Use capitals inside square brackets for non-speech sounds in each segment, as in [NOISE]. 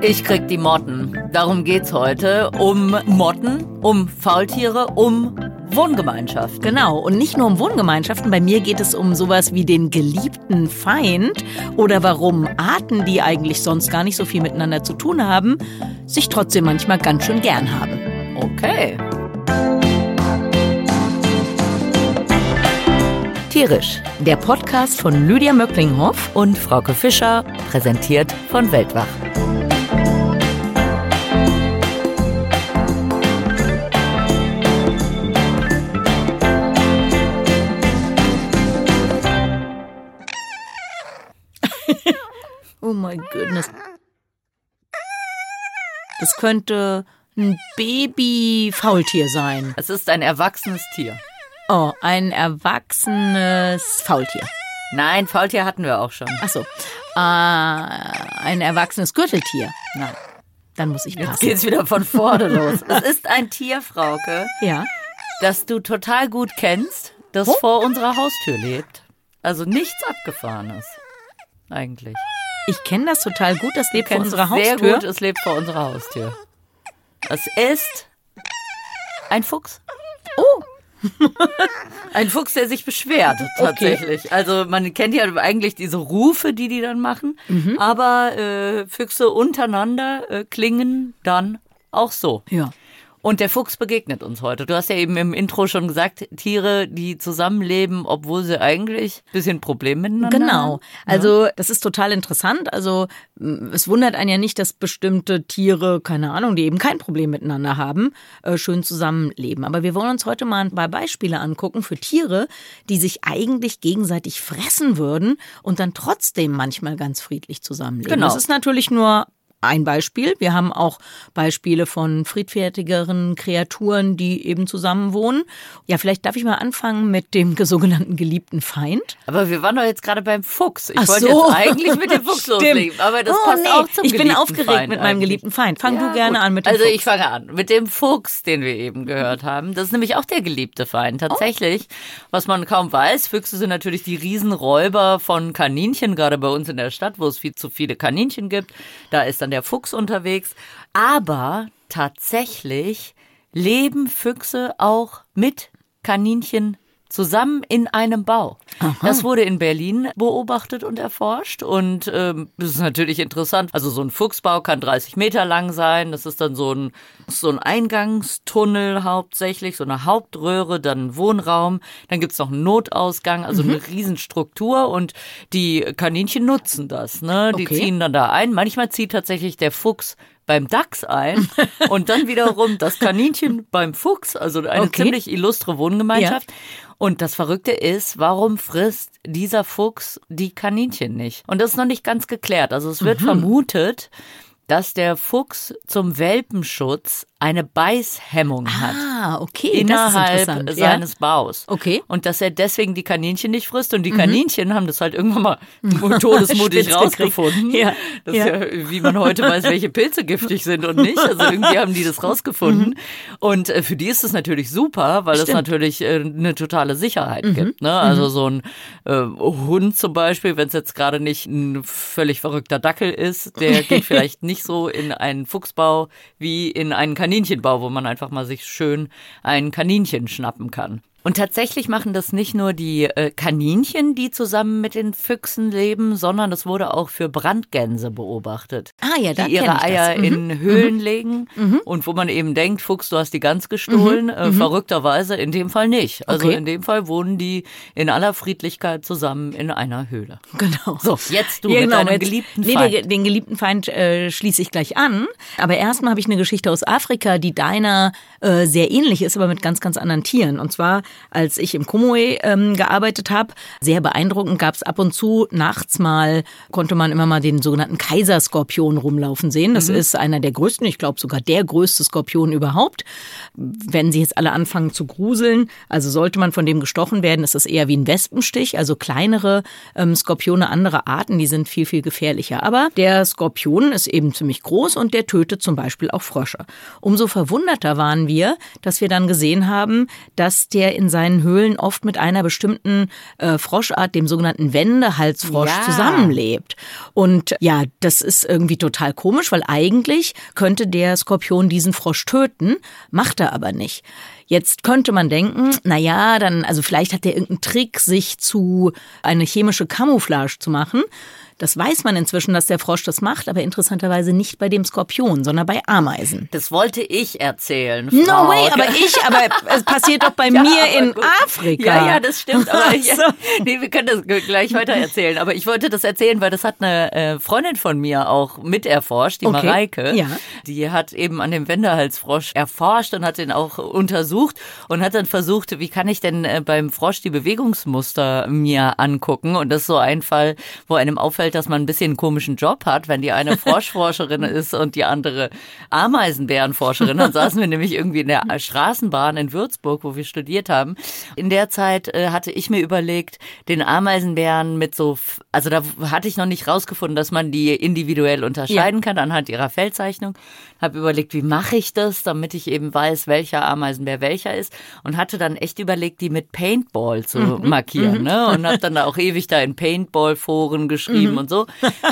Ich krieg die Motten. Darum geht's heute. Um Motten, um Faultiere, um Wohngemeinschaft. Genau, und nicht nur um Wohngemeinschaften, bei mir geht es um sowas wie den geliebten Feind oder warum Arten, die eigentlich sonst gar nicht so viel miteinander zu tun haben, sich trotzdem manchmal ganz schön gern haben. Okay. Tierisch, der Podcast von Lydia Möcklinghoff und Frauke Fischer, präsentiert von Weltwach. Oh my goodness. Das könnte ein Baby-Faultier sein. Es ist ein erwachsenes Tier. Oh, ein erwachsenes Faultier. Nein, Faultier hatten wir auch schon. Ach so. Äh, ein erwachsenes Gürteltier. Nein. Dann muss ich Jetzt passen. geht's wieder von vorne [LAUGHS] los. Es ist ein Tier, Frauke, Ja. das du total gut kennst, das Oh. vor unserer Haustür lebt. Also nichts Abgefahrenes. Eigentlich. Ich kenne das total gut. Das lebt vor unserer es sehr Haustür. gut, es lebt vor unserer Haustür. Es ist ein Fuchs. Oh, [LAUGHS] Ein Fuchs, der sich beschwert, tatsächlich. Also man kennt ja eigentlich diese Rufe, die die dann machen, Mhm. aber äh, Füchse untereinander äh, klingen dann auch so. ja. Und der Fuchs begegnet uns heute. Du hast ja eben im Intro schon gesagt, Tiere, die zusammenleben, obwohl sie eigentlich ein bisschen Probleme miteinander Genau. haben. Also das ist total interessant. Also es wundert einen ja nicht, dass bestimmte Tiere, keine Ahnung, die eben kein Problem miteinander haben, äh, schön zusammenleben. Aber wir wollen uns heute mal ein paar Beispiele angucken für Tiere, die sich eigentlich gegenseitig fressen würden und dann trotzdem manchmal ganz friedlich zusammenleben. Genau. Das ist natürlich nur ein Beispiel. Wir haben auch Beispiele von friedfertigeren Kreaturen, die eben zusammen wohnen. Ja, vielleicht darf ich mal anfangen mit dem [LAUGHS] sogenannten geliebten Feind. Aber wir waren doch jetzt gerade beim Fuchs. Ich Ach wollte so. jetzt eigentlich mit dem Fuchs [LAUGHS] loslegen. Aber das oh, passt nee. auch zum Ich bin aufgeregt Feind mit meinem eigentlich. geliebten Feind. Fang Ja, du gerne gut. an mit dem Also Fuchs. ich fange an mit dem Fuchs, den wir eben gehört haben. Das ist nämlich auch der geliebte Feind. Tatsächlich, was man kaum weiß, Füchse sind natürlich die Riesenräuber von Kaninchen, gerade bei uns in der Stadt, wo es viel zu viele Kaninchen gibt. Da ist dann der Fuchs unterwegs. Aber tatsächlich leben Füchse auch mit Kaninchen zusammen in einem Bau. Das wurde in Berlin beobachtet und erforscht und ähm, das ist natürlich interessant. Also so ein Fuchsbau kann 30 Meter lang sein. Das ist dann so ein so ein Eingangstunnel hauptsächlich, so eine Hauptröhre, dann ein Wohnraum. Dann gibt's noch einen Notausgang, also eine Riesenstruktur und die Kaninchen nutzen das. Ne? Die Okay. ziehen dann da ein. Manchmal zieht tatsächlich der Fuchs beim Dachs ein [LAUGHS] und dann wiederum das Kaninchen beim Fuchs, also eine Okay. ziemlich illustre Wohngemeinschaft. Und das Verrückte ist, warum frisst dieser Fuchs die Kaninchen nicht? Und das ist noch nicht ganz geklärt. Also es Mhm. wird vermutet, dass der Fuchs zum Welpenschutz eine Beißhemmung hat. Ah, okay, Innerhalb das ist interessant. seines Baus. Okay. Mhm. Und dass er deswegen die Kaninchen nicht frisst. Und die Kaninchen haben das halt irgendwann mal [LAUGHS] todesmutig rausgefunden. Ja. Das Ja. ist ja, wie man heute weiß, welche Pilze giftig sind und nicht. Also irgendwie haben die das [LAUGHS] rausgefunden. Und äh, für die ist es natürlich super, weil es Mhm. Stimmt. Mhm. natürlich äh, eine totale Sicherheit gibt. Ne? Also so ein äh, Hund zum Beispiel, wenn es jetzt gerade nicht ein völlig verrückter Dackel ist, der [LAUGHS] geht vielleicht nicht so in einen Fuchsbau wie in einen Kaninchenbau, wo man einfach mal sich schön ein Kaninchen schnappen kann. Und tatsächlich machen das nicht nur die äh, Kaninchen, die zusammen mit den Füchsen leben, sondern das wurde auch für Brandgänse beobachtet. Ah ja, da die ihre. Eier Mhm. in Höhlen legen und wo man eben denkt, Fuchs, du hast die Gans gestohlen. Äh, verrückterweise in dem Fall nicht. Also Mhm. Okay. in dem Fall wohnen die in aller Friedlichkeit zusammen in einer Höhle. Genau. So, jetzt du Ja, mit genau, deinem jetzt- geliebten nee, Feind. Den, den geliebten Feind äh, schließe ich gleich an. Aber erstmal habe ich eine Geschichte aus Afrika, die deiner äh, sehr ähnlich ist, aber mit ganz, ganz anderen Tieren. Und zwar, als ich im Komoe ähm, gearbeitet habe, sehr beeindruckend gab es ab und zu nachts mal, konnte man immer mal den sogenannten Kaiserskorpion rumlaufen sehen. Das ist einer der größten, ich glaube sogar der größte Skorpion überhaupt. Wenn sie jetzt alle anfangen zu gruseln, also sollte man von dem gestochen werden, ist das eher wie ein Wespenstich, also kleinere ähm, Skorpione anderer Arten, die sind viel, viel gefährlicher. Aber der Skorpion ist eben ziemlich groß und der tötet zum Beispiel auch Frösche. Umso verwunderter waren wir, dass wir dann gesehen haben, dass der in seinen Höhlen oft mit einer bestimmten äh, Froschart, dem sogenannten Wendehalsfrosch, Ja. zusammenlebt. Und ja, das ist irgendwie total komisch, weil eigentlich könnte der Skorpion diesen Frosch töten, macht er aber nicht. Jetzt könnte man denken, na ja, dann, also vielleicht hat der irgendeinen Trick, sich zu eine chemische Camouflage zu machen. Das weiß man inzwischen, dass der Frosch das macht, aber interessanterweise nicht bei dem Skorpion, sondern bei Ameisen. Das wollte ich erzählen. No Frau. way, aber ich, aber [LAUGHS] es passiert doch bei Ja, mir in gut. Afrika. Ja, ja, das stimmt. Aber [LAUGHS] ich, So. nee, wir können das gleich weiter erzählen. Aber ich wollte das erzählen, weil das hat eine äh, Freundin von mir auch miterforscht, die Okay. Mareike. Ja. Die hat eben an dem Wendehalsfrosch erforscht und hat den auch untersucht und hat dann versucht, wie kann ich denn äh, beim Frosch die Bewegungsmuster mir angucken? Und das ist so ein Fall, wo einem auffällt, dass man ein bisschen einen komischen Job hat, wenn die eine Froschforscherin [LAUGHS] ist und die andere Ameisenbärenforscherin. Dann saßen wir nämlich irgendwie in der Straßenbahn in Würzburg, wo wir studiert haben. In der Zeit äh, hatte ich mir überlegt, den Ameisenbären mit so, also da hatte ich noch nicht rausgefunden, dass man die individuell unterscheiden kann anhand ihrer Feldzeichnung. Habe überlegt, wie mache ich das, damit ich eben weiß, welcher Ameisenbär welcher ist und hatte dann echt überlegt, die mit Paintball zu markieren, ne? Und habe dann da auch ewig da in Paintball-Foren geschrieben und so.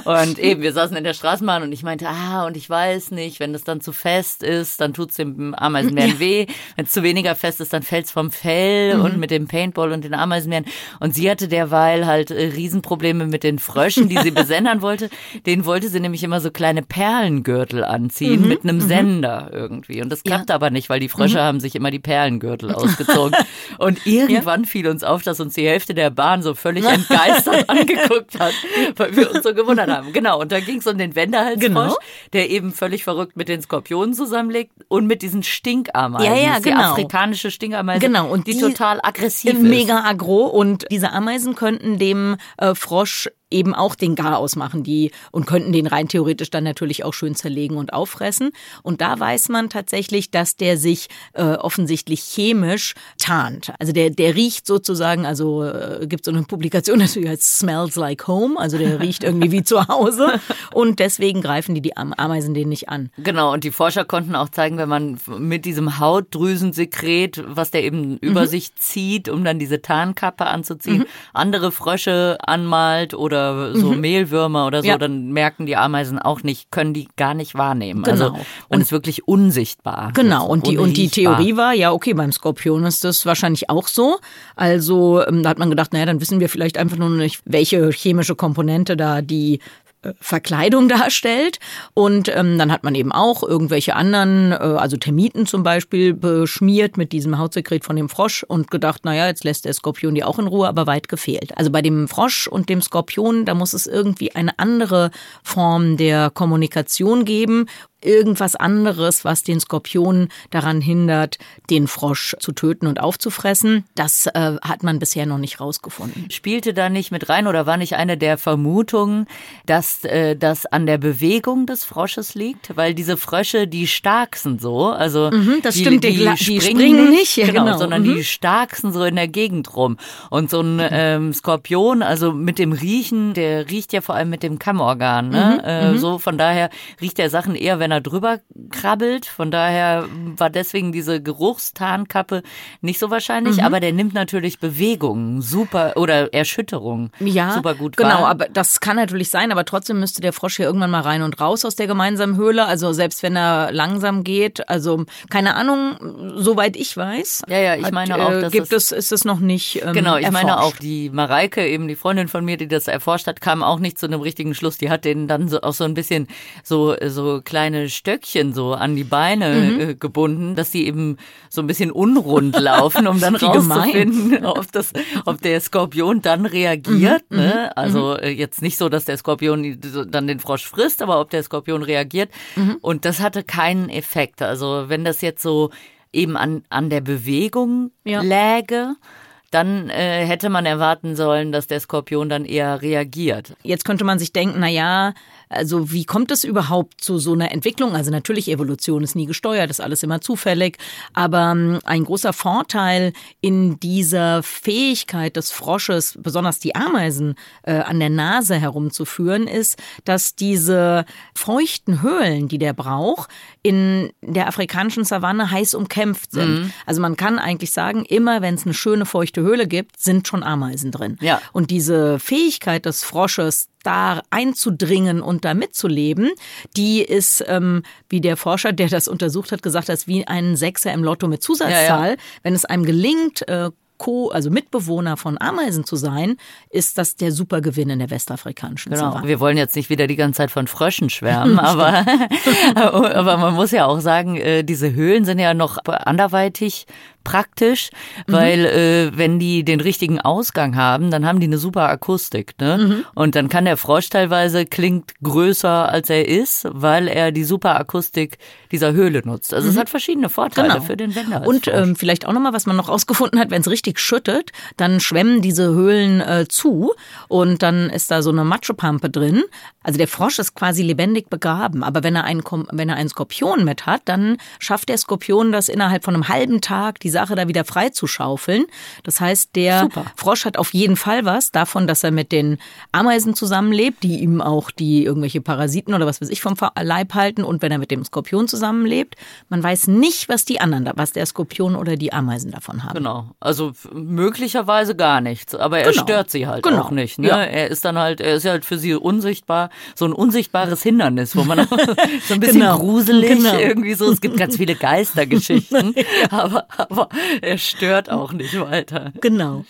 Und [LAUGHS] eben, wir saßen in der Straßenbahn und ich meinte, ah, und ich weiß nicht, wenn es dann zu fest ist, dann tut's dem Ameisenbären weh. Wenn es zu weniger fest ist, dann fällt's vom Fell und mit dem Paintball und den Ameisenbären. Und sie hatte derweil halt äh, Riesenprobleme mit den Fröschen, die sie [LAUGHS] besendern wollte. Den wollte sie nämlich immer so kleine Perlengürtel anziehen mit einem Sender irgendwie. Und das klappte aber nicht, weil die Frösche haben sich immer die Perlengürtel [LAUGHS] ausgezogen. Und irgendwann fiel uns auf, dass uns die Hälfte der Bahn so völlig entgeistert angeguckt hat, weil wir uns so gewundert haben. Genau, und da ging es um den Wendehalsfrosch, Genau. der eben völlig verrückt mit den Skorpionen zusammenlegt und mit diesen Stinkameisen. Ja, ja, ist Die genau. afrikanische Stinkameise, Genau, und die, die- total aggressiv ist. Mega aggro und diese Ameisen könnten dem äh, Frosch eben auch den Garaus machen, die und könnten den rein theoretisch dann natürlich auch schön zerlegen und auffressen. Und da weiß man tatsächlich, dass der sich äh, offensichtlich chemisch tarnt. Also der der riecht sozusagen, also äh, gibt so eine Publikation, [LAUGHS] das heißt Smells like Home, also der riecht irgendwie wie zu Hause und deswegen greifen die die Am- Ameisen den nicht an. Genau, und die Forscher konnten auch zeigen, wenn man mit diesem Hautdrüsensekret, was der eben Mhm. über sich zieht, um dann diese Tarnkappe anzuziehen, andere Frösche anmalt oder so Mehlwürmer oder so, Mhm. Ja. dann merken die Ameisen auch nicht, können die gar nicht wahrnehmen. Genau. Also man ist wirklich unsichtbar. Genau, und die, und die. Theorie war, ja, okay, beim Skorpion ist das wahrscheinlich auch so. Also ähm, da hat man gedacht, naja, dann wissen wir vielleicht einfach nur nicht, welche chemische Komponente da die Verkleidung [LAUGHS] darstellt. Und ähm, dann hat man eben auch irgendwelche anderen, äh, also Termiten zum Beispiel, beschmiert mit diesem Hautsekret von dem Frosch und gedacht, naja, jetzt lässt der Skorpion die auch in Ruhe, aber weit gefehlt. Also bei dem Frosch und dem Skorpion, da muss es irgendwie eine andere Form der Kommunikation geben irgendwas anderes, was den Skorpion daran hindert, den Frosch zu töten und aufzufressen. Das äh, hat man bisher noch nicht rausgefunden. Spielte da nicht mit rein oder war nicht eine der Vermutungen, dass äh, das an der Bewegung des Frosches liegt? Weil diese Frösche, die starksen so, also Mhm, das die, stimmt, die gla- die springen nicht, ja, genau, genau, sondern mhm. die starksen so in der Gegend rum. Und so ein ähm, Skorpion, also mit dem Riechen, der riecht ja vor allem mit dem Kammorgan, Mhm, ne? äh, so von daher riecht der Sachen eher, wenn er drüber krabbelt. Von daher war deswegen diese Geruchstarnkappe nicht so wahrscheinlich, Mhm. aber der nimmt natürlich Bewegungen super oder Erschütterungen Ja, super gut genau, wahr. aber das kann natürlich sein, aber trotzdem müsste der Frosch ja irgendwann mal rein und raus aus der gemeinsamen Höhle, also selbst wenn er langsam geht, also keine Ahnung, soweit ich weiß. Ja, ja, ich meine auch, äh, dass gibt es- ist es noch nicht ähm, Genau, ich meine erforscht. auch, die Mareike, eben die Freundin von mir, die das erforscht hat, kam auch nicht zu einem richtigen Schluss. Die hat denen dann so, auch so ein bisschen so, so kleine Stöckchen so an die Beine Mhm. äh, gebunden, dass die eben so ein bisschen unrund laufen, um dann [LAUGHS] Wie gemein. rauszufinden, ob, das, ob der Skorpion dann reagiert. Mhm, Ne? Also äh, jetzt nicht so, dass der Skorpion dann den Frosch frisst, aber ob der Skorpion reagiert. Mhm. Und das hatte keinen Effekt. Also wenn das jetzt so eben an, an der Bewegung Ja. läge, dann äh, hätte man erwarten sollen, dass der Skorpion dann eher reagiert. Jetzt könnte man sich denken, na ja, also wie kommt es überhaupt zu so einer Entwicklung? Also natürlich, Evolution ist nie gesteuert, ist alles immer zufällig. Aber ähm, ein großer Vorteil in dieser Fähigkeit des Frosches, besonders die Ameisen äh, an der Nase herumzuführen, ist, dass diese feuchten Höhlen, die der braucht, in der afrikanischen Savanne heiß umkämpft sind. Mhm. Also man kann eigentlich sagen, immer wenn es eine schöne feuchte Höhle gibt, sind schon Ameisen drin. Ja. Und diese Fähigkeit des Frosches, da einzudringen und da mitzuleben, die ist, ähm, wie der Forscher, der das untersucht hat, gesagt hat, wie ein Sechser im Lotto mit Zusatzzahl. Ja, ja. Wenn es einem gelingt, äh, Co, also Mitbewohner von Ameisen zu sein, ist das der Supergewinn in der westafrikanischen genau. Savanne. Wir wollen jetzt nicht wieder die ganze Zeit von Fröschen schwärmen, [LAUGHS] aber, [LAUGHS] aber man muss ja auch sagen, äh, diese Höhlen sind ja noch anderweitig praktisch, mhm. weil äh, wenn die den richtigen Ausgang haben, dann haben die eine super Akustik. Ne? Mhm. Und dann kann der Frosch teilweise klingt größer als er ist, weil er die super Akustik dieser Höhle nutzt. Also mhm. es hat verschiedene Vorteile genau. für den Wender. Und ähm, vielleicht auch nochmal, was man noch rausgefunden hat, wenn es richtig schüttet, dann schwemmen diese Höhlen äh, zu und dann ist da so eine Matschepampe drin. Also der Frosch ist quasi lebendig begraben, aber wenn er einen, wenn er einen Skorpion mit hat, dann schafft der Skorpion das innerhalb von einem halben Tag, diese Sache da wieder frei zu schaufeln. Das heißt, der Super. Frosch hat auf jeden Fall was davon, dass er mit den Ameisen zusammenlebt, die ihm auch die irgendwelche Parasiten oder was weiß ich vom Leib halten und wenn er mit dem Skorpion zusammenlebt. Man weiß nicht, was die anderen, was der Skorpion oder die Ameisen davon haben. Genau. Also möglicherweise gar nichts, aber er genau. stört sie halt genau. auch nicht. Ne? Ja. Er ist dann halt, er ist halt für sie unsichtbar, so ein unsichtbares Hindernis, wo man [LAUGHS] so ein bisschen genau. gruselig genau. irgendwie so. Es gibt ganz viele Geistergeschichten, [LAUGHS] ja. aber, [LAUGHS] er stört auch nicht weiter. Genau.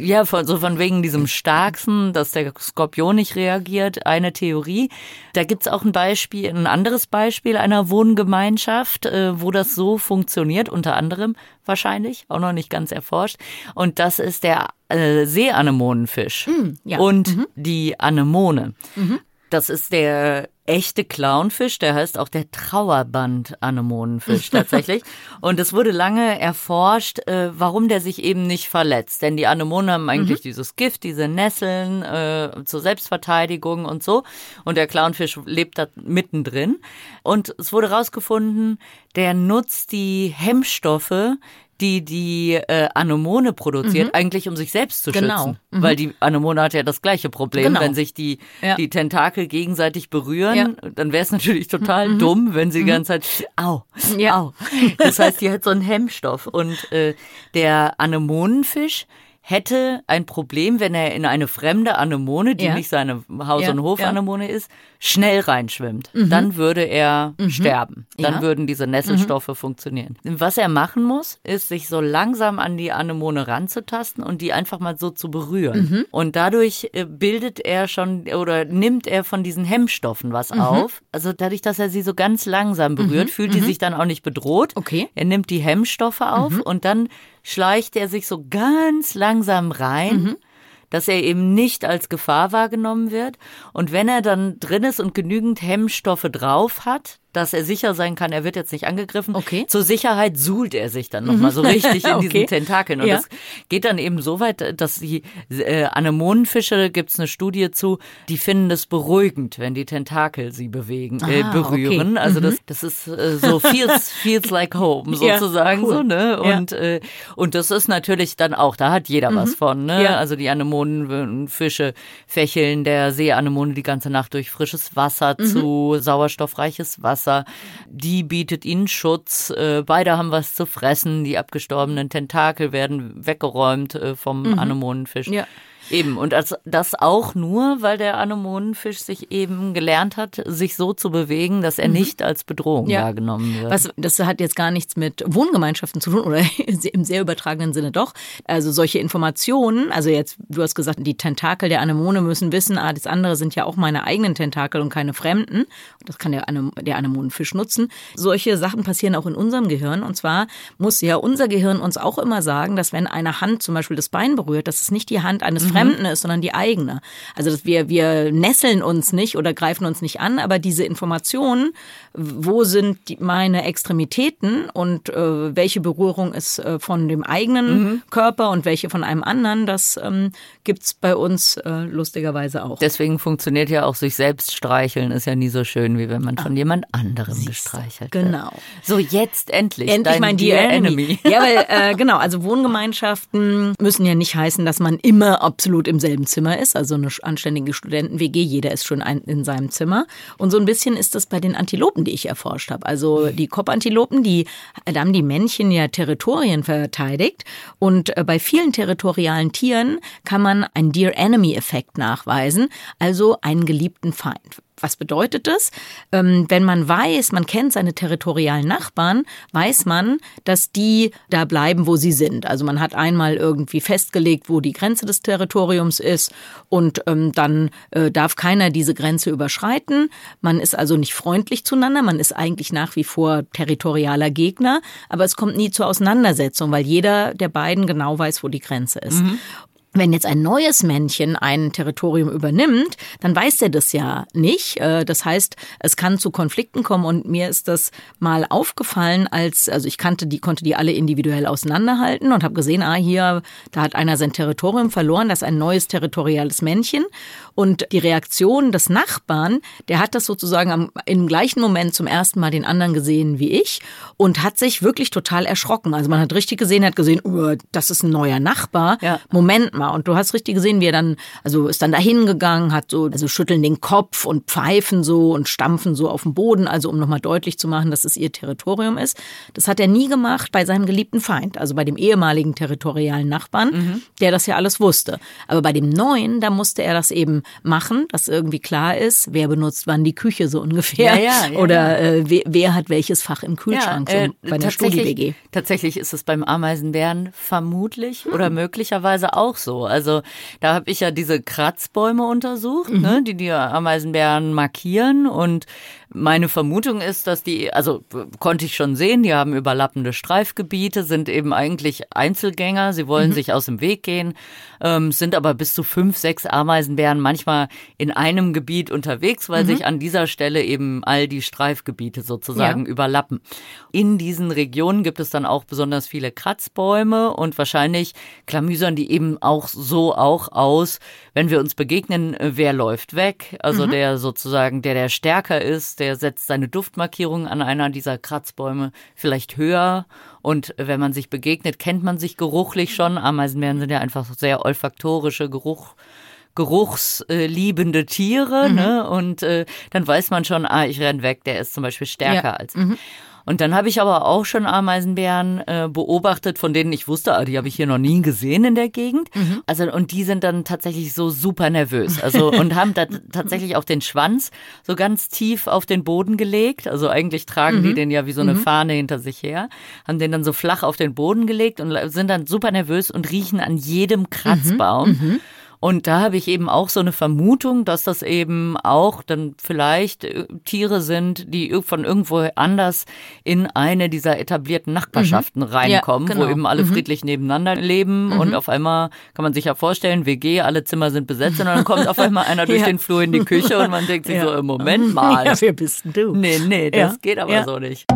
Ja, von, so von wegen diesem Starksten, dass der Skorpion nicht reagiert, eine Theorie. Da gibt's auch ein Beispiel, ein anderes Beispiel einer Wohngemeinschaft, äh, wo das so funktioniert, unter anderem wahrscheinlich, auch noch nicht ganz erforscht. Und das ist der äh, Seeanemonenfisch mm, ja. und mhm. die Anemone. Mhm. Das ist der echte Clownfisch, der heißt auch der Trauerband-Anemonenfisch [LAUGHS] tatsächlich. und es wurde lange erforscht, äh, warum der sich eben nicht verletzt. Denn die Anemonen haben eigentlich mhm. dieses Gift, diese Nesseln äh, zur Selbstverteidigung und so. Und der Clownfisch lebt da mittendrin. Und es wurde herausgefunden, der nutzt die Hemmstoffe, die die äh, Anemone produziert, mhm. eigentlich um sich selbst zu genau. schützen. Mhm. Weil die Anemone hat ja das gleiche Problem. Genau. Wenn sich die, ja. die Tentakel gegenseitig berühren, ja. dann wäre es natürlich total mhm. dumm, wenn sie die mhm. ganze Zeit, au, ja. au. Das heißt, die hat so einen Hemmstoff. Und äh, der Anemonenfisch, hätte ein Problem, wenn er in eine fremde Anemone, die ja. nicht seine Haus- ja, und Hofanemone ja. ist, schnell reinschwimmt. Mhm. Dann würde er mhm. sterben. Dann würden diese Nesselstoffe mhm. funktionieren. Was er machen muss, ist, sich so langsam an die Anemone ranzutasten und die einfach mal so zu berühren. Mhm. Und dadurch äh, bildet er schon oder nimmt er von diesen Hemmstoffen was mhm. auf. Also dadurch, dass er sie so ganz langsam berührt, mhm. fühlt die sich dann auch nicht bedroht. Okay. Er nimmt die Hemmstoffe auf und dann schleicht er sich so ganz langsam rein. Mhm dass er eben nicht als Gefahr wahrgenommen wird. Und wenn er dann drin ist und genügend Hemmstoffe drauf hat, dass er sicher sein kann, er wird jetzt nicht angegriffen. Okay. Zur Sicherheit suhlt er sich dann nochmal so [LAUGHS] richtig in okay. diesen Tentakeln. Und ja. das geht dann eben so weit, dass die äh, Anemonenfische, gibt's eine Studie zu, die finden das beruhigend, wenn die Tentakel sie bewegen, äh, ah, berühren. Okay. Also mhm. das, das ist äh, so feels, [LAUGHS] feels like home sozusagen. Ja, cool. so, ne? Und, ja. äh, und das ist natürlich dann auch, da hat jeder mhm. was von. Ne? Also die Anemonenfische fächeln der Seeanemone die ganze Nacht durch frisches Wasser mhm. zu, sauerstoffreiches Wasser. Wasser. Die bietet ihnen Schutz. Äh, beide haben was zu fressen. Die abgestorbenen Tentakel werden weggeräumt äh, vom mhm. Anemonenfisch. Ja. Eben, und das, das auch nur, weil der Anemonenfisch sich eben gelernt hat, sich so zu bewegen, dass er mhm. nicht als Bedrohung ja. wahrgenommen wird. Was, das hat jetzt gar nichts mit Wohngemeinschaften zu tun, oder [LAUGHS] im sehr übertragenen Sinne doch. Also solche Informationen, also jetzt, du hast gesagt, die Tentakel der Anemone müssen wissen, ah, das andere sind ja auch meine eigenen Tentakel und keine fremden. Das kann der, Anem der Anemonenfisch nutzen. Solche Sachen passieren auch in unserem Gehirn. Und zwar muss ja unser Gehirn uns auch immer sagen, dass wenn eine Hand zum Beispiel das Bein berührt, dass es nicht die Hand eines mhm Fremden ist, sondern die eigene. Also dass wir, wir nesseln uns nicht oder greifen uns nicht an, aber diese Informationen, wo sind die, meine Extremitäten und äh, welche Berührung ist äh, von dem eigenen mhm. Körper und welche von einem anderen, das ähm, gibt's bei uns äh, lustigerweise auch. Deswegen funktioniert ja auch sich selbst streicheln, ist ja nie so schön, wie wenn man von ah, jemand anderem gestreichelt wird. Genau. So, jetzt endlich. Endlich mein Dear Enemy. Enemy. Ja, weil, äh, genau, also Wohngemeinschaften müssen ja nicht heißen, dass man immer absolut [LAUGHS] im selben Zimmer ist. Also eine anständige Studenten-WG, jeder ist schon ein, in seinem Zimmer. Und so ein bisschen ist das bei den Antilopen, die ich erforscht habe. Also die Kopfantilopen, die, da haben die Männchen ja Territorien verteidigt. Und äh, bei vielen territorialen Tieren kann man einen Dear Enemy-Effekt nachweisen, also einen geliebten Feind. Was bedeutet das? Ähm, wenn man weiß, man kennt seine territorialen Nachbarn, weiß man, dass die da bleiben, wo sie sind. Also man hat einmal irgendwie festgelegt, wo die Grenze des Territoriums ist und ähm, dann äh, darf keiner diese Grenze überschreiten. Man ist also nicht freundlich zueinander, man ist eigentlich nach wie vor territorialer Gegner, aber es kommt nie zur Auseinandersetzung, weil jeder der beiden genau weiß, wo die Grenze ist. Mhm. Wenn jetzt ein neues Männchen ein Territorium übernimmt, dann weiß er das ja nicht. Äh, das heißt, es kann zu Konflikten kommen und mir ist das mal aufgefallen, als also ich kannte die konnte die alle individuell auseinanderhalten und habe gesehen, ah hier, da hat einer sein Territorium verloren, das ist ein neues territoriales Männchen und die Reaktion des Nachbarn, der hat das sozusagen am, im gleichen Moment zum ersten Mal den anderen gesehen wie ich und hat sich wirklich total erschrocken. Also man hat richtig gesehen, hat gesehen, oh, das ist ein neuer Nachbar. Ja. Moment mal. Und du hast richtig gesehen, wie er dann, also ist dann dahin gegangen, hat so, also schütteln den Kopf und pfeifen so und stampfen so auf den Boden, also um nochmal deutlich zu machen, dass es ihr Territorium ist. Das hat er nie gemacht bei seinem geliebten Feind, also bei dem ehemaligen territorialen Nachbarn, mhm. der das ja alles wusste. Aber bei dem neuen, da musste er das eben machen, dass irgendwie klar ist, wer benutzt wann die Küche so ungefähr. Ja, ja, Oder äh, wer, wer, hat welches Fach im Kühlschrank, so äh, bei der Studi-WG. Tatsächlich ist es beim Ameisenbären vermutlich hm. oder möglicherweise auch so so. Also da habe ich ja diese Kratzbäume untersucht, mhm. ne, die die Ameisenbären markieren und meine Vermutung ist, dass die, also konnte ich schon sehen, die haben überlappende Streifgebiete, sind eben eigentlich Einzelgänger, sie wollen mhm. sich aus dem Weg gehen, ähm, sind aber bis zu fünf, sechs Ameisenbären manchmal in einem Gebiet unterwegs, weil mhm. sich an dieser Stelle eben all die Streifgebiete sozusagen ja. überlappen. In diesen Regionen gibt es dann auch besonders viele Kratzbäume und wahrscheinlich klamüsern die eben auch so auch aus, wenn wir uns begegnen, wer läuft weg, also mhm. der sozusagen, der der stärker ist, der setzt seine Duftmarkierung an einer dieser Kratzbäume vielleicht höher. Und wenn man sich begegnet, kennt man sich geruchlich schon. Ameisenbären sind ja einfach sehr olfaktorische Geruch. Geruchsliebende Tiere, mhm. ne? Und äh, dann weiß man schon, ah, ich renn weg, der ist zum Beispiel stärker ja. als ich. Mhm. Und dann habe ich aber auch schon Ameisenbären äh, beobachtet, von denen ich wusste, ah, die habe ich hier noch nie gesehen in der Gegend. Mhm. Also und die sind dann tatsächlich so super nervös. Also [LAUGHS] und haben da tatsächlich auch den Schwanz so ganz tief auf den Boden gelegt. Also eigentlich tragen mhm. die den ja wie so eine mhm. Fahne hinter sich her, haben den dann so flach auf den Boden gelegt und sind dann super nervös und riechen an jedem Kratzbaum. Und da habe ich eben auch so eine Vermutung, dass das eben auch dann vielleicht äh, Tiere sind, die von irgendwo anders in eine dieser etablierten Nachbarschaften mhm. reinkommen, ja, genau. wo eben alle mhm. friedlich nebeneinander leben mhm. und auf einmal kann man sich ja vorstellen, WG, alle Zimmer sind besetzt und dann kommt auf einmal einer [LAUGHS] durch ja. den Flur in die Küche und man denkt sich [LAUGHS] ja. so, Moment mal. Ja, wer bist denn du? Nee, nee, das geht aber so nicht.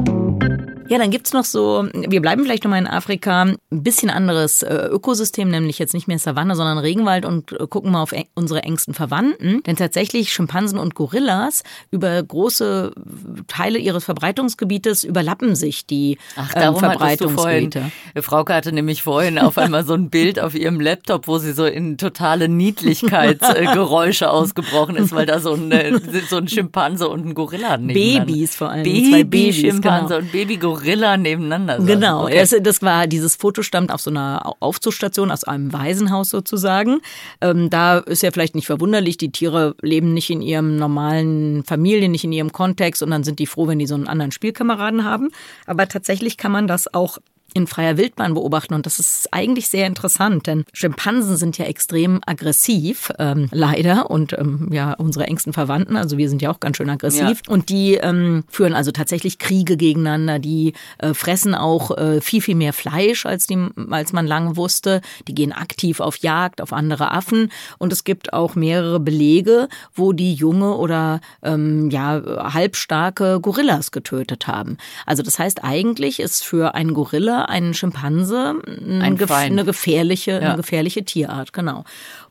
Ja, dann gibt's noch so, wir bleiben vielleicht nochmal in Afrika, ein bisschen anderes äh, Ökosystem, nämlich jetzt nicht mehr Savanne, sondern Regenwald und äh, gucken mal auf unsere engsten Verwandten. Denn tatsächlich Schimpansen und Gorillas über große Teile ihres Verbreitungsgebietes überlappen sich die Ach, ähm, darum ähm, Verbreitungsgebiete. Vorhin, Frauke hatte nämlich vorhin auf einmal so ein Bild auf ihrem Laptop, wo sie so in totale Niedlichkeitsgeräusche [LAUGHS] ausgebrochen ist, weil da so ein, so ein Schimpanse und ein Gorilla Babys vor allem. Baby-Schimpanse genau. und Baby-Gorilla Gorilla nebeneinander saßen. Genau, okay. das war dieses Foto stammt auf so einer Aufzuchtstation aus einem Waisenhaus sozusagen. Ähm, da ist ja vielleicht nicht verwunderlich, die Tiere leben nicht in ihrem normalen Familien, nicht in ihrem Kontext und dann sind die froh, wenn die so einen anderen Spielkameraden haben. Aber tatsächlich kann man das auch in freier Wildbahn beobachten. Und das ist eigentlich sehr interessant, denn Schimpansen sind ja extrem aggressiv, ähm, leider. Und ähm, ja unsere engsten Verwandten, also wir sind ja auch ganz schön aggressiv. Ja. und die ähm, führen also tatsächlich Kriege gegeneinander, die äh, fressen auch äh, viel viel mehr Fleisch als die als man lange wusste, die gehen aktiv auf Jagd auf andere Affen. Und es gibt auch mehrere Belege, wo die junge oder ähm, ja halbstarke Gorillas getötet haben. Also das heißt eigentlich ist für einen Gorilla ein Schimpanse ein gef eine gefährliche ja. eine gefährliche Tierart, genau.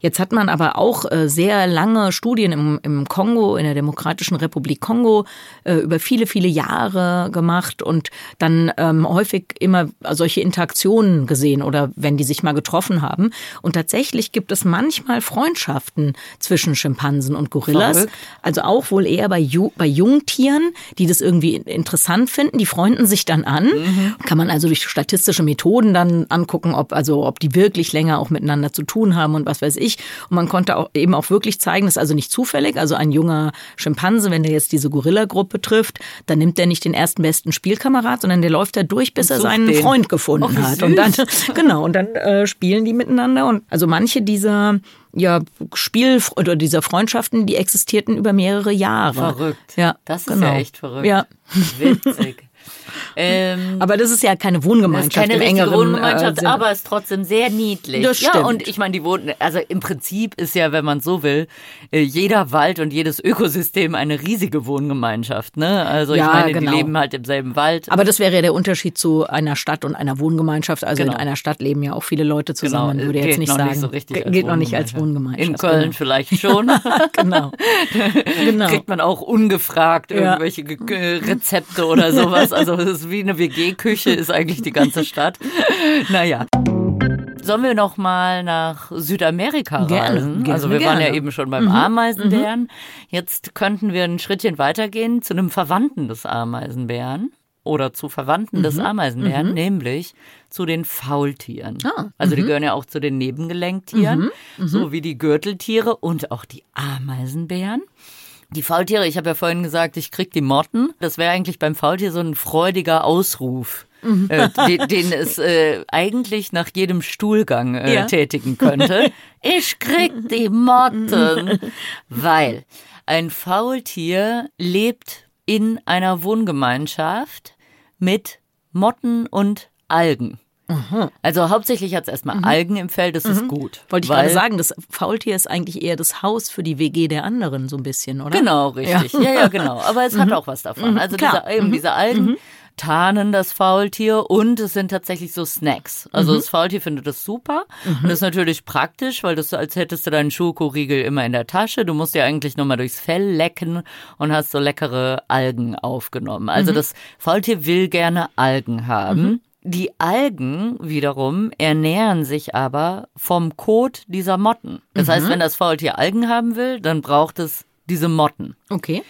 Jetzt hat man aber auch äh, sehr lange Studien im, im Kongo, in der Demokratischen Republik Kongo, äh, über viele, viele Jahre gemacht und dann ähm, häufig immer solche Interaktionen gesehen oder wenn die sich mal getroffen haben. Und tatsächlich gibt es manchmal Freundschaften zwischen Schimpansen und Gorillas. Verrückt. Also auch wohl eher bei, Ju bei Jungtieren, die das irgendwie interessant finden. Die freunden sich dann an. Mhm. Kann man also durch statistische Methoden dann angucken, ob also ob die wirklich länger auch miteinander zu tun haben und was weiß ich. Und man konnte auch eben auch wirklich zeigen, das ist also nicht zufällig. Also ein junger Schimpanse, wenn der jetzt diese Gorilla-Gruppe trifft, dann nimmt er nicht den ersten besten Spielkamerad, sondern der läuft da durch, bis er seinen den. Freund gefunden oh, hat. Und dann, [LAUGHS] genau, und dann äh, spielen die miteinander. Und also manche dieser ja, Spiel oder dieser Freundschaften, die existierten über mehrere Jahre. Verrückt. Ja, das ist genau. ja echt verrückt. Ja. Witzig. [LAUGHS] Ähm, aber das ist ja keine Wohngemeinschaft. Keine im engeren, Wohngemeinschaft, äh, aber es ist trotzdem sehr niedlich. Das stimmt. Ja, und ich meine, die wohnen, also im Prinzip ist ja, wenn man so will, äh, jeder Wald und jedes Ökosystem eine riesige Wohngemeinschaft. Ne? Also ja, ich meine, genau. die leben halt im selben Wald. Aber das wäre ja der Unterschied zu einer Stadt und einer Wohngemeinschaft. Also genau. in einer Stadt leben ja auch viele Leute zusammen. Genau. Man würde jetzt nicht sagen, nicht so geht noch nicht als Wohngemeinschaft. In Köln genau. vielleicht schon. [LAUGHS] genau. [LAUGHS] genau. Kriegt man auch ungefragt irgendwelche ja. Rezepte oder sowas. Also ist wie eine WG-Küche, ist eigentlich die ganze [LAUGHS] Stadt. naja. Sollen wir noch mal nach Südamerika reisen? Gerne, gerne, also wir gerne. waren ja eben schon beim mhm. Ameisenbären. Mhm. Jetzt könnten wir ein Schrittchen weitergehen zu einem Verwandten des Ameisenbären oder zu Verwandten mhm. des Ameisenbären, mhm. nämlich zu den Faultieren. Ah, also die mhm. gehören ja auch zu den Nebengelenktieren, mhm. Mhm. so wie die Gürteltiere und auch die Ameisenbären. Die Faultiere, ich habe ja vorhin gesagt, ich krieg die Motten. Das wäre eigentlich beim Faultier so ein freudiger Ausruf. Mhm. Äh, [LAUGHS] den, den, es äh, eigentlich nach jedem Stuhlgang äh, ja. tätigen könnte. [LAUGHS] Ich krieg die Motten. [LAUGHS] Weil ein Faultier lebt in einer Wohngemeinschaft mit Motten und Algen. Mhm. Also hauptsächlich hat es erstmal mhm. Algen im Fell, das mhm. ist gut. Wollte ich gerade sagen, das Faultier ist eigentlich eher das Haus für die WG der anderen, so ein bisschen, oder? Genau, richtig. Ja, ja, ja genau. Aber es hat mhm. auch was davon. Mhm. Also diese, eben diese Algen tarnen das Faultier und es sind tatsächlich so Snacks. Also mhm. das Faultier findet das super mhm. und das ist natürlich praktisch, weil das als hättest du deinen Schokoriegel immer in der Tasche. Du musst ja eigentlich nur mal durchs Fell lecken und hast so leckere Algen aufgenommen. Also mhm. das Faultier will gerne Algen haben. Die Algen wiederum ernähren sich aber vom Kot dieser Motten. Das mhm. heißt, wenn das Faultier Algen haben will, dann braucht es diese Motten. Okay.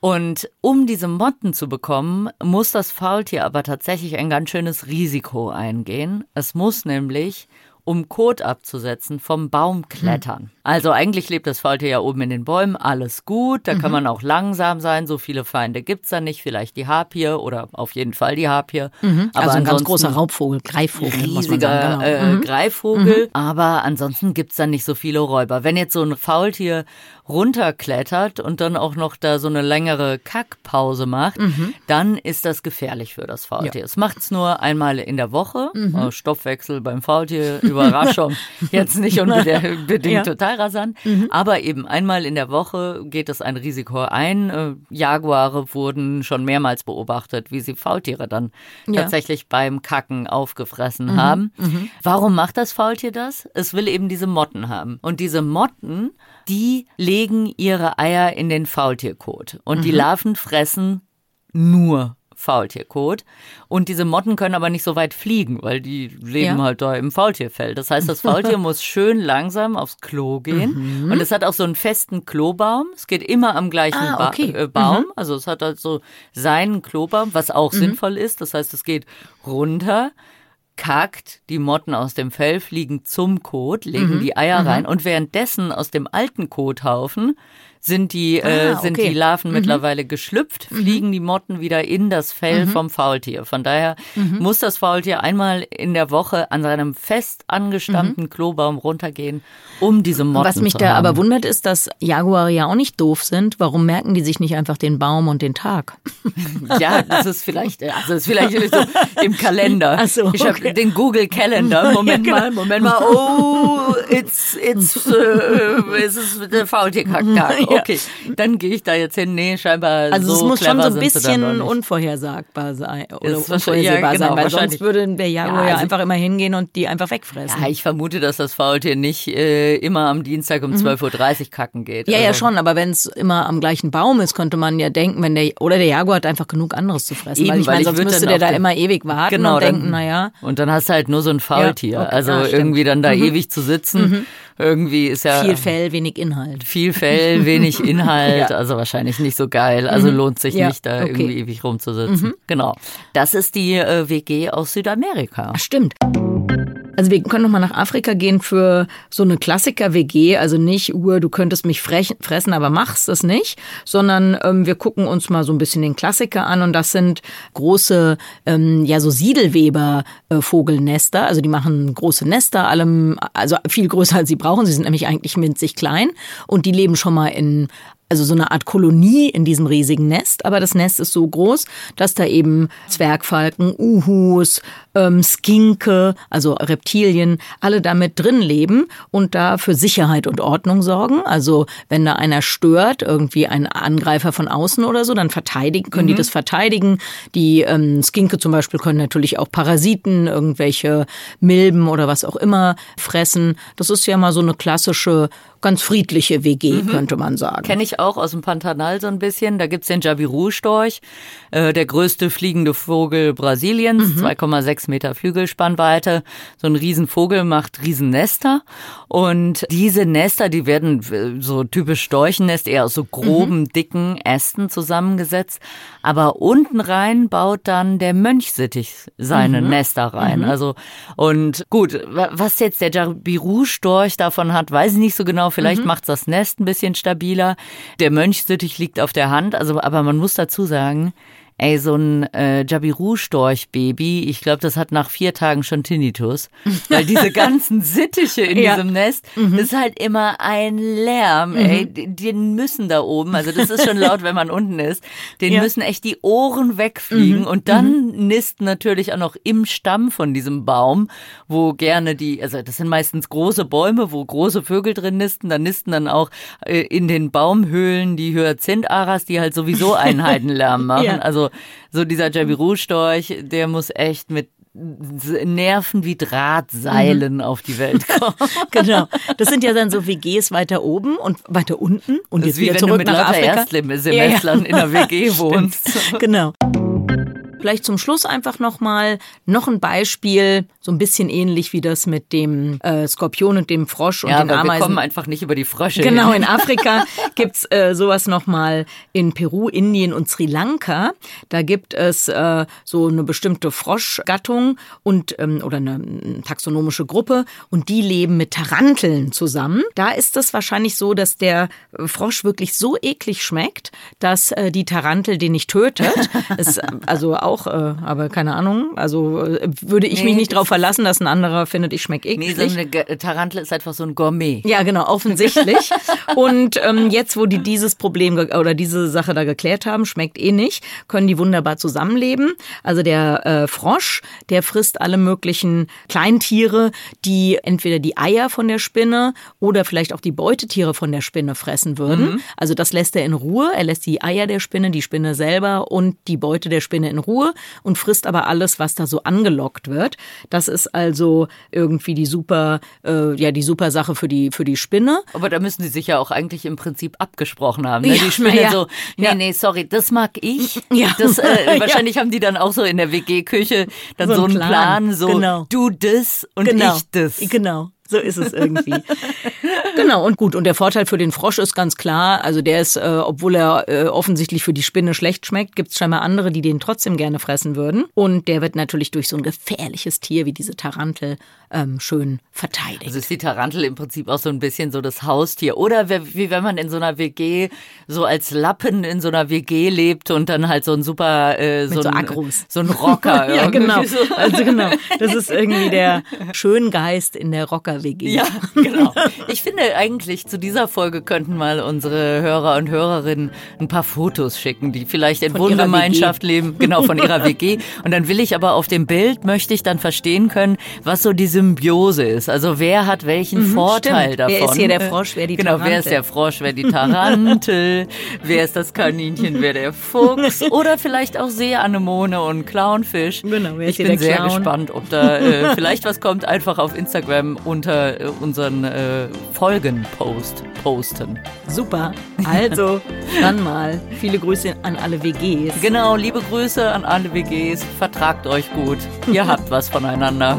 Und um diese Motten zu bekommen, muss das Faultier aber tatsächlich ein ganz schönes Risiko eingehen. Es muss nämlich um Kot abzusetzen, vom Baum klettern. Hm. Also eigentlich lebt das Faultier ja oben in den Bäumen, alles gut, da mhm. kann man auch langsam sein, so viele Feinde gibt's da nicht, vielleicht die Harpie oder auf jeden Fall die Harpie. Mhm. Aber also ein ganz großer Raubvogel, Greifvogel, riesiger. Genau. Äh, mhm. Greifvogel, mhm. aber ansonsten gibt's da nicht so viele Räuber. Wenn jetzt so ein Faultier runterklettert und dann auch noch da so eine längere Kackpause macht, mhm. dann ist das gefährlich für das Faultier. Ja. Es macht's nur einmal in der Woche, mhm. Stoffwechsel beim Faultier, Überraschung, [LAUGHS] jetzt nicht unbedingt ja. total rasant, mhm. aber eben einmal in der Woche geht es ein Risiko ein. Äh, Jaguare wurden schon mehrmals beobachtet, wie sie Faultiere dann ja. tatsächlich beim Kacken aufgefressen mhm. haben. Mhm. Warum macht das Faultier das? Es will eben diese Motten haben. Und diese Motten die legen ihre Eier in den Faultierkot und mhm. die Larven fressen nur Faultierkot. Und diese Motten können aber nicht so weit fliegen, weil die leben ja. halt da im Faultierfell. Das heißt, das Faultier [LAUGHS] muss schön langsam aufs Klo gehen. Mhm. Und es hat auch so einen festen Klobaum. Es geht immer am gleichen ah, okay. ba äh, Baum. Mhm. Also es hat halt so seinen Klobaum, was auch mhm. sinnvoll ist. Das heißt, es geht runter kackt, die Motten aus dem Fell fliegen zum Kot, legen mhm. die Eier mhm. rein und währenddessen aus dem alten Kothaufen sind die, äh, Ah, sind okay. die Larven mittlerweile geschlüpft, fliegen die Motten wieder in das Fell vom Faultier. Von daher muss das Faultier einmal in der Woche an seinem fest angestammten Klobaum runtergehen, um diese Motten Was mich zu da haben. aber wundert, ist, dass Jaguare ja auch nicht doof sind. Warum merken die sich nicht einfach den Baum und den Tag? [LAUGHS] Ja, das ist vielleicht, also das ist vielleicht so im Kalender. Ach so, ich habe okay. den Google Calendar. [LAUGHS] Moment Ja, genau. mal, Moment mal. Oh, it's it's äh, es ist der Faultierkacktag. [LAUGHS] Okay, dann gehe ich da jetzt hin. Nee, scheinbar Also so es muss schon so ein bisschen unvorhersagbar sein oder wahrscheinlich- ja, unvorhersehbar genau, sein, weil sonst würde der Jaguar Ja, ja, also- einfach immer hingehen und die einfach wegfressen. Ja, ich vermute, dass das Faultier nicht äh, immer am Dienstag um 12.30 Uhr kacken geht. Mhm. Ja, ja, Also- schon, aber wenn es immer am gleichen Baum ist, könnte man ja denken, wenn der oder der Jaguar hat einfach genug anderes zu fressen. Eben, weil ich meine, sonst müsste der da immer ewig warten Genau, und denken, naja. Und dann hast du halt nur so ein Faultier. okay. Also Ah. Mhm. irgendwie dann da ewig zu sitzen, irgendwie ist ja Viel Fell, wenig Inhalt. viel Fell, wenig [LAUGHS] [LAUGHS] Inhalt, Ja. also wahrscheinlich nicht so geil. Also lohnt sich Ja, nicht, da okay. irgendwie ewig rumzusitzen. Genau. Das ist die äh, WG aus Südamerika. Stimmt. Also wir können noch mal nach Afrika gehen für so eine Klassiker-WG, also nicht Uhr, du könntest mich frech, fressen, aber machst es nicht, sondern ähm, wir gucken uns mal so ein bisschen den Klassiker an. Und das sind große, ähm, ja so Siedelweber-Vogelnester, also die machen große Nester, allem, also viel größer als sie brauchen, sie sind nämlich eigentlich winzig klein. Und die leben schon mal in also so eine Art Kolonie in diesem riesigen Nest, aber das Nest ist so groß, dass da eben Zwergfalken, Uhus, ähm, Skinke, also Reptilien, alle da mit drin leben und da für Sicherheit und Ordnung sorgen. Also wenn da einer stört, irgendwie ein Angreifer von außen oder so, dann verteidigen, können die das verteidigen. Die ähm, Skinke zum Beispiel können natürlich auch Parasiten, irgendwelche Milben oder was auch immer fressen. Das ist ja mal so eine klassische, ganz friedliche WG, könnte man sagen. Kenne ich auch aus dem Pantanal so ein bisschen. Da gibt's den Jabiru-Storch, äh, der größte fliegende Vogel Brasiliens, 2,6 Meter Flügelspannweite. So ein Riesenvogel macht Riesennester. Und diese Nester, die werden äh, so typisch Storchennest, eher aus so groben, dicken Ästen zusammengesetzt. Aber unten rein baut dann der Mönchsittich seine Nester rein. Also, und gut, wa- was jetzt der Jabiru-Storch davon hat, weiß ich nicht so genau. Vielleicht macht's das Nest ein bisschen stabiler. Der Mönchsittich liegt auf der Hand, also, aber man muss dazu sagen, ey, so ein äh, Jabiru-Storch-Baby, ich glaube, das hat nach vier Tagen schon Tinnitus. Weil diese [LAUGHS] ganzen Sittiche in Ja. diesem Nest, das ist halt immer ein Lärm, ey. Die, die müssen da oben, also das ist schon laut, wenn man unten ist, denen Ja. müssen echt die Ohren wegfliegen. Und dann nisten natürlich auch noch im Stamm von diesem Baum, wo gerne die, also das sind meistens große Bäume, wo große Vögel drin nisten, da nisten dann auch äh, in den Baumhöhlen die Hyazintharas, die halt sowieso [LAUGHS] einen Heidenlärm machen. Ja. Also so dieser Jabiru-Storch, der muss echt mit Nerven wie Drahtseilen auf die Welt kommen. [LAUGHS] Genau. Das sind ja dann so WGs weiter oben und weiter unten und Das jetzt ist wie wieder wenn du zurück mit nach Afrika. Erstsemestrern in der WG [LAUGHS] wohnst. Genau. Vielleicht zum Schluss einfach nochmal noch ein Beispiel, so ein bisschen ähnlich wie das mit dem äh, Skorpion und dem Frosch und Ja, den aber wir Ameisen. kommen einfach nicht über die Frösche Genau, hin. in Afrika [LAUGHS] gibt's äh, sowas nochmal in Peru, Indien und Sri Lanka. Da gibt es äh, so eine bestimmte Froschgattung und ähm, oder eine taxonomische Gruppe und die leben mit Taranteln zusammen. Da ist es wahrscheinlich so, dass der Frosch wirklich so eklig schmeckt, dass äh, die Tarantel den nicht tötet. äh, also auch, äh, aber keine Ahnung. Also äh, würde ich Nee, mich nicht das drauf verlassen, dass ein anderer findet, ich schmeck eklig. Nee, so eine Tarantel ist einfach so ein Gourmet. Ja, genau, offensichtlich. [LAUGHS] Und ähm, jetzt, wo die dieses Problem oder diese Sache da geklärt haben, schmeckt eh nicht, können die wunderbar zusammenleben. Also der äh, Frosch, der frisst alle möglichen Kleintiere, die entweder die Eier von der Spinne oder vielleicht auch die Beutetiere von der Spinne fressen würden. Also das lässt er in Ruhe. Er lässt die Eier der Spinne, die Spinne selber und die Beute der Spinne in Ruhe und frisst aber alles, was da so angelockt wird. Das ist also irgendwie die super, äh, ja, die super Sache für die, für die Spinne. Aber da müssen sie sich ja auch eigentlich im Prinzip abgesprochen haben. Ne? Ja, die Spinne ja. so, nee, Ja. nee, sorry, das mag ich. [LAUGHS] Ja. Das, äh, [LAUGHS] wahrscheinlich haben die dann auch so in der WG-Küche dann so, So einen einen Plan, Plan. so Genau. du das und genau. ich das. Genau. So ist es irgendwie. [LAUGHS] Genau, und gut. Und der Vorteil für den Frosch ist ganz klar. Also der ist, äh, obwohl er äh, offensichtlich für die Spinne schlecht schmeckt, gibt es scheinbar andere, die den trotzdem gerne fressen würden. Und der wird natürlich durch so ein gefährliches Tier wie diese Tarantel ähm, schön verteidigt. Also ist die Tarantel im Prinzip auch so ein bisschen so das Haustier. Oder wie wenn man in so einer WG so als Lappen in so einer WG lebt und dann halt so ein super äh, so, so, ein, Agros. so ein Rocker. [LAUGHS] ja, genau. So. Also genau. Das ist irgendwie der Schöngeist in der Rocker-WG. Ja, genau. Ich finde eigentlich zu dieser Folge könnten mal unsere Hörer und Hörerinnen ein paar Fotos schicken, die vielleicht in Wohngemeinschaft leben, genau von ihrer WG. Und dann will ich aber auf dem Bild möchte ich dann verstehen können, was so die Symbiose ist. Also wer hat welchen Vorteil stimmt. davon? Wer ist hier der Frosch, wer die Genau, wer ist Tarantel? der Frosch, wer die Tarantel, wer ist das Kaninchen, wer der Fuchs oder vielleicht auch Seeanemone und Clownfisch. Genau, wer ist ich bin sehr Clown? gespannt, ob da äh, vielleicht was kommt. Einfach auf Instagram unter äh, unseren äh, Folgen post, posten. Super. Also, [LAUGHS] dann mal. Viele Grüße an alle WGs. Genau, liebe Grüße an alle WGs. Vertragt euch gut. Ihr habt was voneinander.